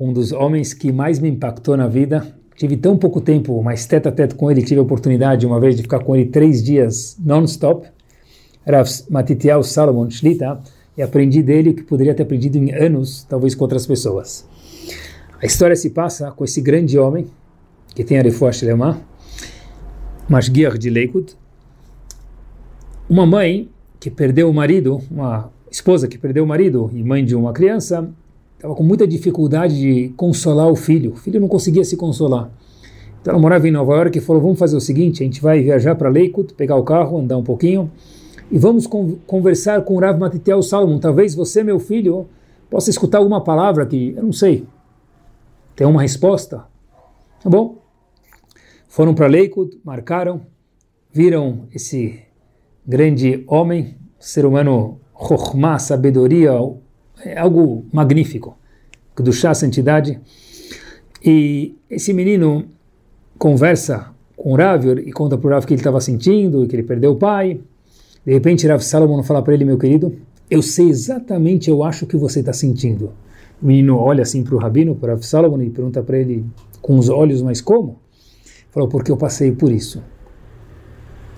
um dos homens que mais me impactou na vida, tive tão pouco tempo, mas tete a tete com ele, tive a oportunidade uma vez de ficar com ele três dias non-stop. Era Matitiel Salomon Shlita, e aprendi dele o que poderia ter aprendido em anos, talvez com outras pessoas. A história se passa com esse grande homem, que tem a Refuah Shlema, Mashgiach de Lakewood, uma mãe que perdeu o marido, uma esposa que perdeu o marido e mãe de uma criança, estava com muita dificuldade de consolar o filho. O filho não conseguia se consolar. Então ela morava em Nova York e falou: Vamos fazer o seguinte, a gente vai viajar para Lakewood, pegar o carro, andar um pouquinho e vamos conversar com o Rav Matitiel Salomon. Talvez você, meu filho, possa escutar alguma palavra que eu não sei. Tem uma resposta? Tá bom? Foram para Lakewood, marcaram, viram esse grande homem, ser humano, Chokhmah, sabedoria, é algo magnífico, do chá santidade. E esse menino conversa com o Rav e conta para o Rav que ele estava sentindo, que ele perdeu o pai. De repente, Rav Salomon fala para ele, meu querido, eu sei exatamente, eu acho que você está sentindo. O menino olha assim para o Rabino, para Rav Salomon, e pergunta para ele com os olhos, mas como? Falou, porque eu passei por isso.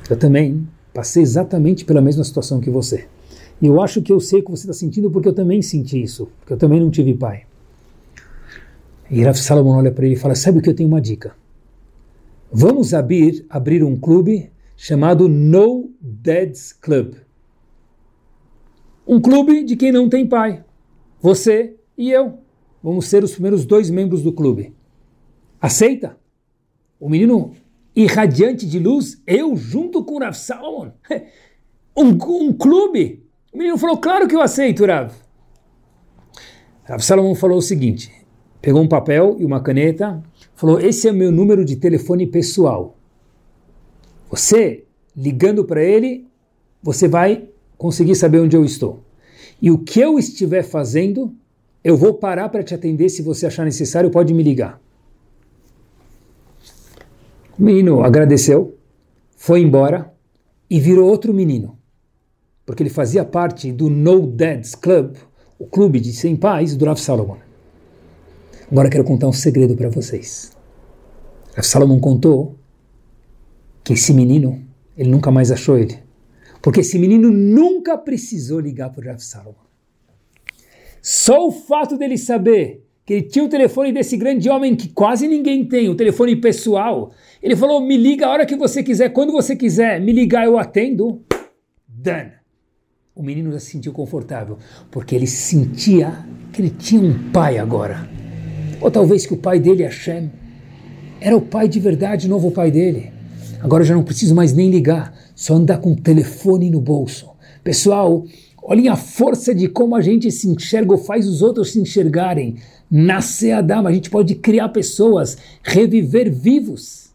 Eu também passei exatamente pela mesma situação que você. E eu acho que eu sei o que você está sentindo porque eu também senti isso, porque eu também não tive pai. E Rav Salomon olha para ele e fala: Sabe o que eu tenho uma dica? Vamos abrir, abrir um clube chamado No Dads Club. Um clube de quem não tem pai. Você e eu. Vamos ser os primeiros dois membros do clube. Aceita? O menino irradiante de luz, eu junto com o Rav Salomon. Um, um clube o menino falou, claro que eu aceito, Rav. Rav Salomão falou o seguinte, pegou um papel e uma caneta, falou, esse é o meu número de telefone pessoal. Você, ligando para ele, você vai conseguir saber onde eu estou. E o que eu estiver fazendo, eu vou parar para te atender. Se você achar necessário, pode me ligar. O menino agradeceu, foi embora e virou outro menino porque ele fazia parte do No Dads Club, o clube de 100 pais do Rav Salomon. Agora quero contar um segredo para vocês. Salomão contou que esse menino, ele nunca mais achou ele. Porque esse menino nunca precisou ligar para o Rav Salomon. Só o fato dele saber que ele tinha o telefone desse grande homem que quase ninguém tem, o telefone pessoal. Ele falou: me liga a hora que você quiser, quando você quiser, me ligar, eu atendo. Done. O menino já se sentiu confortável, porque ele sentia que ele tinha um pai agora. Ou talvez que o pai dele, Hashem, era o pai de verdade, o novo pai dele. Agora eu já não preciso mais nem ligar, só andar com o telefone no bolso. Pessoal, olhem a força de como a gente se enxerga ou faz os outros se enxergarem. Nascer a dama, a gente pode criar pessoas, reviver vivos.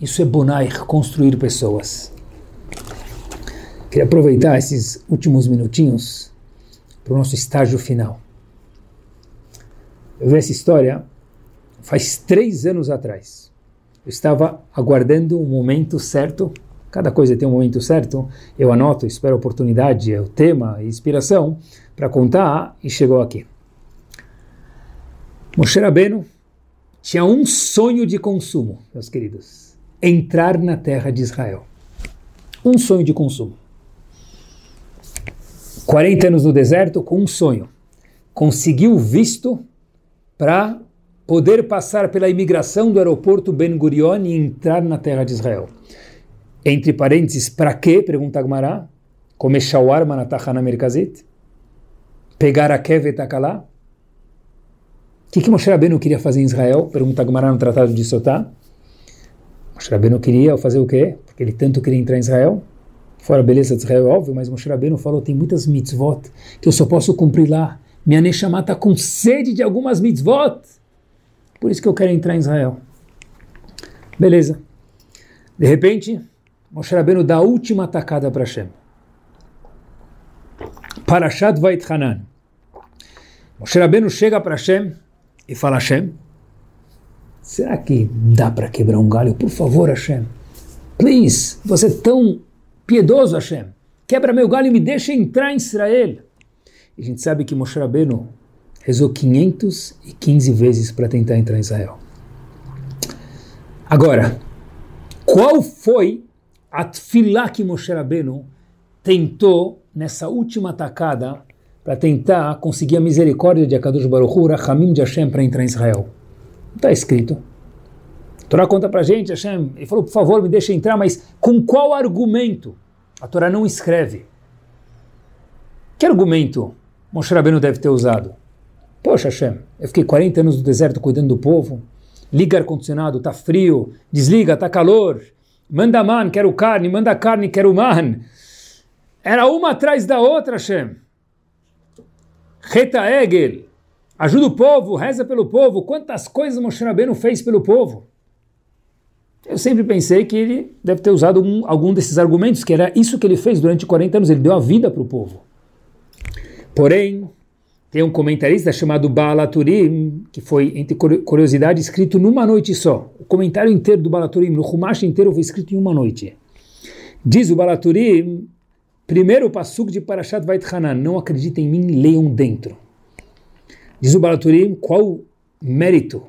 Isso é Bonair, construir pessoas. Queria aproveitar esses últimos minutinhos para o nosso estágio final. Eu vi essa história faz três anos atrás. Eu estava aguardando o momento certo. Cada coisa tem um momento certo. Eu anoto, espero a oportunidade, o tema, a inspiração para contar e chegou aqui. Moshe Rabbeinu tinha um sonho de consumo, meus queridos. Entrar na terra de Israel. Um sonho de consumo. 40 anos no deserto com um sonho. Conseguiu visto para poder passar pela imigração do aeroporto Ben Gurion e entrar na terra de Israel. Entre parênteses, para quê? Pergunta Agmará. Comer shawarma na Tachana Merkazit? Pegar a kevet akalá? O que, que Moshe Rabbeinu queria fazer em Israel? Pergunta Gemara no Tratado de Sotá. Moshe Rabbeinu queria fazer o quê? Porque ele tanto queria entrar em Israel. Fora a beleza de Israel, óbvio, mas Moshe Rabbeinu falou, tem muitas mitzvot que eu só posso cumprir lá. Minha Neshama está com sede de algumas mitzvot. Por isso que eu quero entrar em Israel. Beleza. De repente, Moshe Rabbeinu dá a última atacada para Hashem. Parashat Vait Hanan. Moshe Rabbeinu chega para Hashem e fala Hashem, será que dá para quebrar um galho? Por favor, Hashem. Please, você é tão piedoso, Hashem. Quebra meu galho e me deixa entrar em Israel. E a gente sabe que Moshe Rabbeinu rezou 515 vezes para tentar entrar em Israel. Agora, qual foi a tefilá que Moshe Rabbeinu tentou nessa última atacada para tentar conseguir a misericórdia de Akadosh Baruch Hu, Rachamim de Hashem para entrar em Israel. Está escrito. Torá conta para gente, Hashem, ele falou, por favor, me deixa entrar, mas com qual argumento? A Torá não escreve. Que argumento Moshe Rabbeinu deve ter usado? Poxa, Hashem, eu fiquei 40 anos no deserto cuidando do povo, liga ar-condicionado, está frio, desliga, está calor, manda man, quero carne, manda carne, quero man. Era uma atrás da outra, Hashem. Reta Egel, ajuda o povo, reza pelo povo. Quantas coisas Moshe Rabbeinu fez pelo povo? Eu sempre pensei que ele deve ter usado um, algum desses argumentos, que era isso que ele fez durante 40 anos, ele deu a vida para o povo. Porém, tem um comentarista chamado Balaturim, que foi, entre curiosidade, escrito numa noite só. O comentário inteiro do Balaturim, no Humash inteiro, foi escrito em uma noite. Diz o Balaturim Primeiro o Passuk de Parashat Vait Hanan, não acreditem em mim, leiam dentro. Diz o Balaturim, qual mérito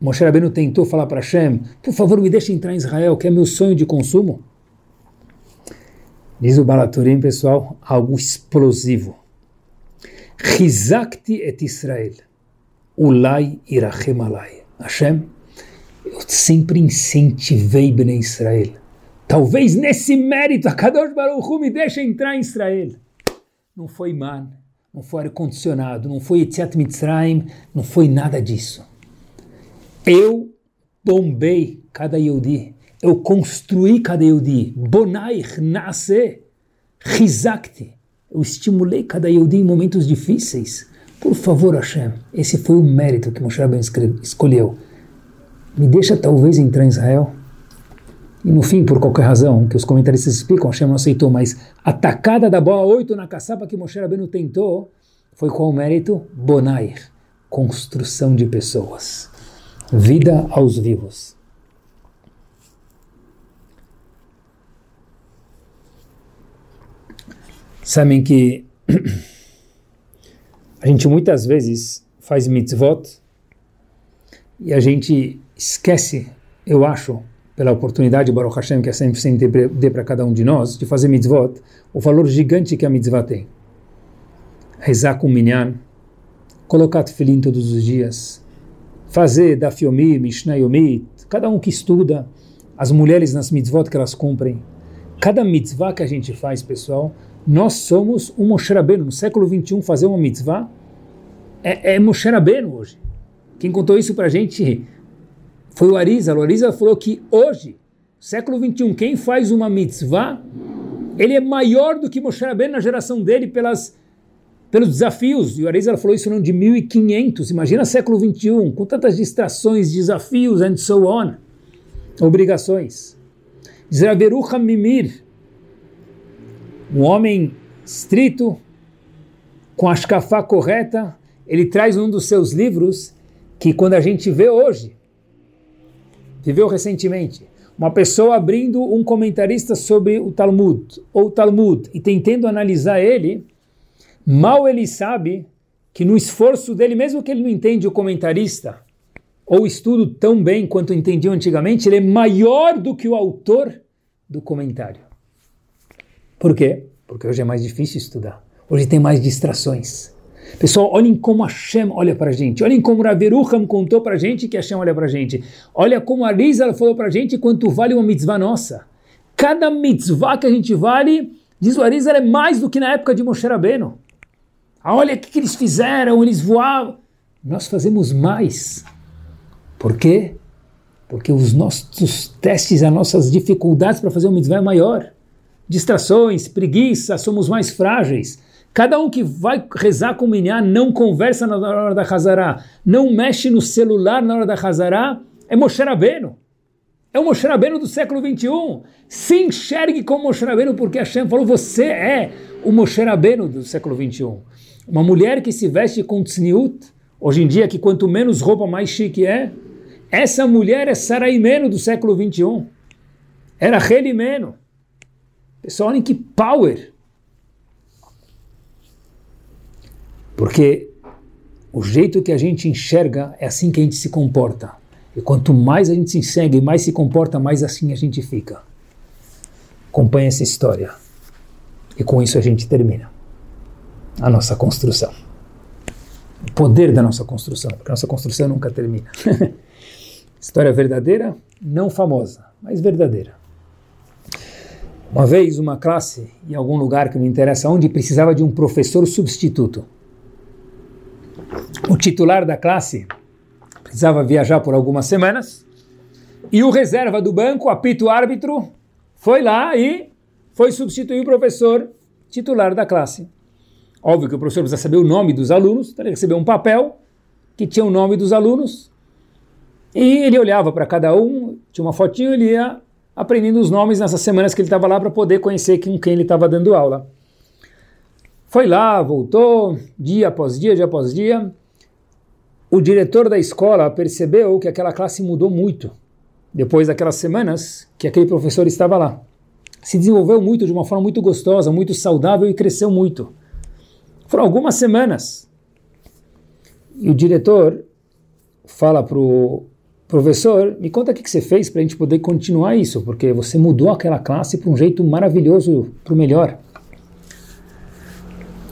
Moshe Rabbeinu tentou falar para Hashem, por favor me deixe entrar em Israel, que é meu sonho de consumo? Diz o Balaturim, pessoal, algo explosivo. Rizakti et Israel, ulai irachem alai. Hashem, eu sempre incentivei Bnei Israel Talvez nesse mérito a Kadosh Baruch Hu me deixa entrar em Israel. Não foi man, não foi ar-condicionado, não foi Etziat Mitzrayim, não foi nada disso. Eu bombei cada Yehudi, eu construí cada Yehudi, Bonaich nasce, Rizakti, eu estimulei cada Yehudi em momentos difíceis. Por favor, Hashem, esse foi o mérito que Moshe Rabbeinu escolheu. Me deixa talvez entrar em Israel. E no fim, por qualquer razão, que os comentaristas explicam, Hashem não aceitou, mas a tacada da bola 8 na caçapa que Moshe Rabbeinu tentou foi qual mérito? Bonair, construção de pessoas, vida aos vivos. Sabem que a gente muitas vezes faz mitzvot e a gente esquece, eu acho, pela oportunidade, Baruch Hashem, que a sempre, sempre dê para cada um de nós, de fazer mitzvot, o valor gigante que a mitzvah tem. Rezar com minyan, colocar tefilim todos os dias, fazer daf yomi, mishnah cada um que estuda, as mulheres nas mitzvot que elas cumprem. Cada mitzvah que a gente faz, pessoal, nós somos um Moshe Rabbeinu. No século 21, fazer uma mitzvah é, é Moshe Rabbeinu hoje. Quem contou isso para a gente foi o Arizal. O Arizal falou que hoje, século 21, quem faz uma mitzvah, ele é maior do que Moshe Rabbeinu na geração dele pelas, pelos desafios. E o Arizal falou isso no ano de 1500. Imagina século 21, com tantas distrações, desafios and so on. Obrigações. Diz Raverucha Mimir, um homem estrito, com a shkafá correta, ele traz um dos seus livros que quando a gente vê hoje, viveu recentemente, uma pessoa abrindo um comentarista sobre o Talmud, ou Talmud, e tentando analisar ele, mal ele sabe que no esforço dele, mesmo que ele não entende o comentarista, ou estudo tão bem quanto entendiam antigamente, ele é maior do que o autor do comentário. Por quê? Porque hoje é mais difícil estudar. Hoje tem mais distrações. Pessoal, olhem como Hashem olha para a gente. Olhem como Raverucham contou para a gente que Hashem olha para a gente. Olha como a Lisa falou para a gente quanto vale uma mitzvah nossa. Cada mitzvah que a gente vale, diz o Arizal, é mais do que na época de Moshe Rabbeinu. Ah, olha o que, que eles fizeram, eles voavam. Nós fazemos mais. Por quê? Porque os nossos testes, as nossas dificuldades para fazer uma mitzvah é maior. Distrações, preguiça, somos mais frágeis. Cada um que vai rezar com o Minyan não conversa na hora da Hazará, não mexe no celular na hora da Hazará, é Moshe Rabbeinu. É o Moshe Rabbeinu do século 21. Se enxergue como Moshe Rabbeinu, porque Hashem falou, você é o Moshe Rabbeinu do século 21. Uma mulher que se veste com tzniut, hoje em dia que quanto menos roupa mais chique é, essa mulher é Saraimeno do século 21. Era Relimeno. Pessoal, olhem que power Porque o jeito que a gente enxerga é assim que a gente se comporta. E quanto mais a gente se enxerga e mais se comporta, mais assim a gente fica. Acompanhe essa história. E com isso a gente termina a nossa construção. O poder da nossa construção, porque a nossa construção nunca termina. história verdadeira, não famosa, mas verdadeira. Uma vez, uma classe, em algum lugar que não interessa onde, precisava de um professor substituto o titular da classe precisava viajar por algumas semanas e o reserva do banco, apito árbitro, foi lá e foi substituir o professor titular da classe. Óbvio que o professor precisa saber o nome dos alunos, então ele recebeu um papel que tinha o nome dos alunos e ele olhava para cada um, tinha uma fotinho, ele ia aprendendo os nomes nessas semanas que ele estava lá para poder conhecer com quem ele estava dando aula. Foi lá, voltou, dia após dia, dia após dia. O diretor da escola percebeu que aquela classe mudou muito depois daquelas semanas que aquele professor estava lá. Se desenvolveu muito de uma forma muito gostosa, muito saudável e cresceu muito. Foram algumas semanas. E o diretor fala para o professor: Me conta o que você fez para a gente poder continuar isso, porque você mudou aquela classe para um jeito maravilhoso, para o melhor.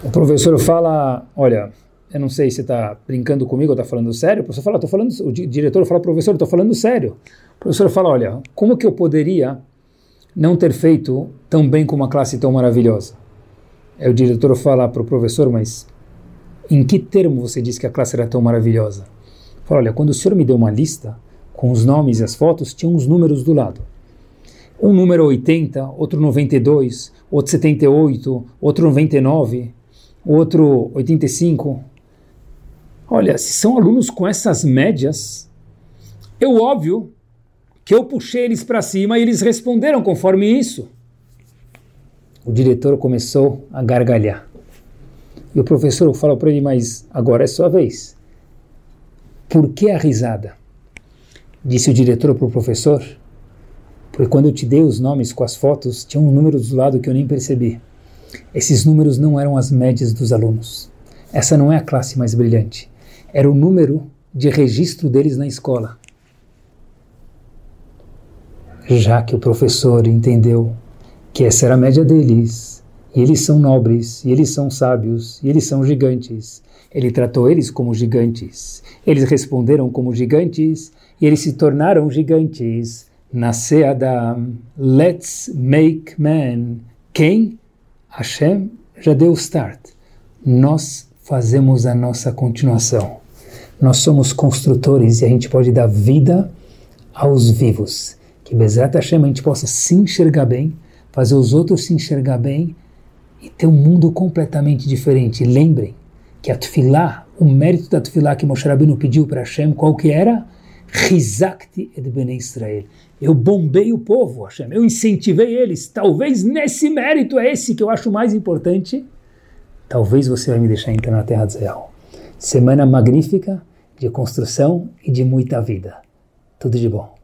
O professor fala, olha, eu não sei se está brincando comigo ou está falando sério. O professor fala, tô falando, o diretor fala, professor, estou falando sério. O professor fala, olha, como que eu poderia não ter feito tão bem com uma classe tão maravilhosa? Aí o diretor fala para o professor, mas em que termo você disse que a classe era tão maravilhosa? Fala, olha, quando o senhor me deu uma lista com os nomes e as fotos, tinha uns números do lado. Um número 80, outro 92, outro 78, outro 99 outro 85. Olha, se são alunos com essas médias, eu óbvio que eu puxei eles para cima e eles responderam conforme isso. O diretor começou a gargalhar. E o professor falou para ele, mas agora é sua vez. Por que a risada? Disse o diretor para o professor, porque quando eu te dei os nomes com as fotos, tinha um número do lado que eu nem percebi. Esses números não eram as médias dos alunos. Essa não é a classe mais brilhante. Era o número de registro deles na escola. já que o professor entendeu que essa era a média deles, e eles são nobres, e eles são sábios, e eles são gigantes, ele tratou eles como gigantes. Eles responderam como gigantes, e eles se tornaram gigantes. Nascer Adam, let's make man. Quem? Hashem já deu o start. Nós fazemos a nossa continuação. Nós somos construtores e a gente pode dar vida aos vivos. Que Bezat Hashem a gente possa se enxergar bem, fazer os outros se enxergar bem e ter um mundo completamente diferente. lembrem que a Tfilá, o mérito da Tfilá que Moshe Rabbeinu pediu para Hashem, qual que era? Rizakti et Bnei Israel. Eu bombei o povo, Hashem, eu incentivei eles. Talvez nesse mérito é esse que eu acho mais importante. Talvez você vai me deixar entrar na terra de Israel. Semana magnífica de construção e de muita vida. Tudo de bom.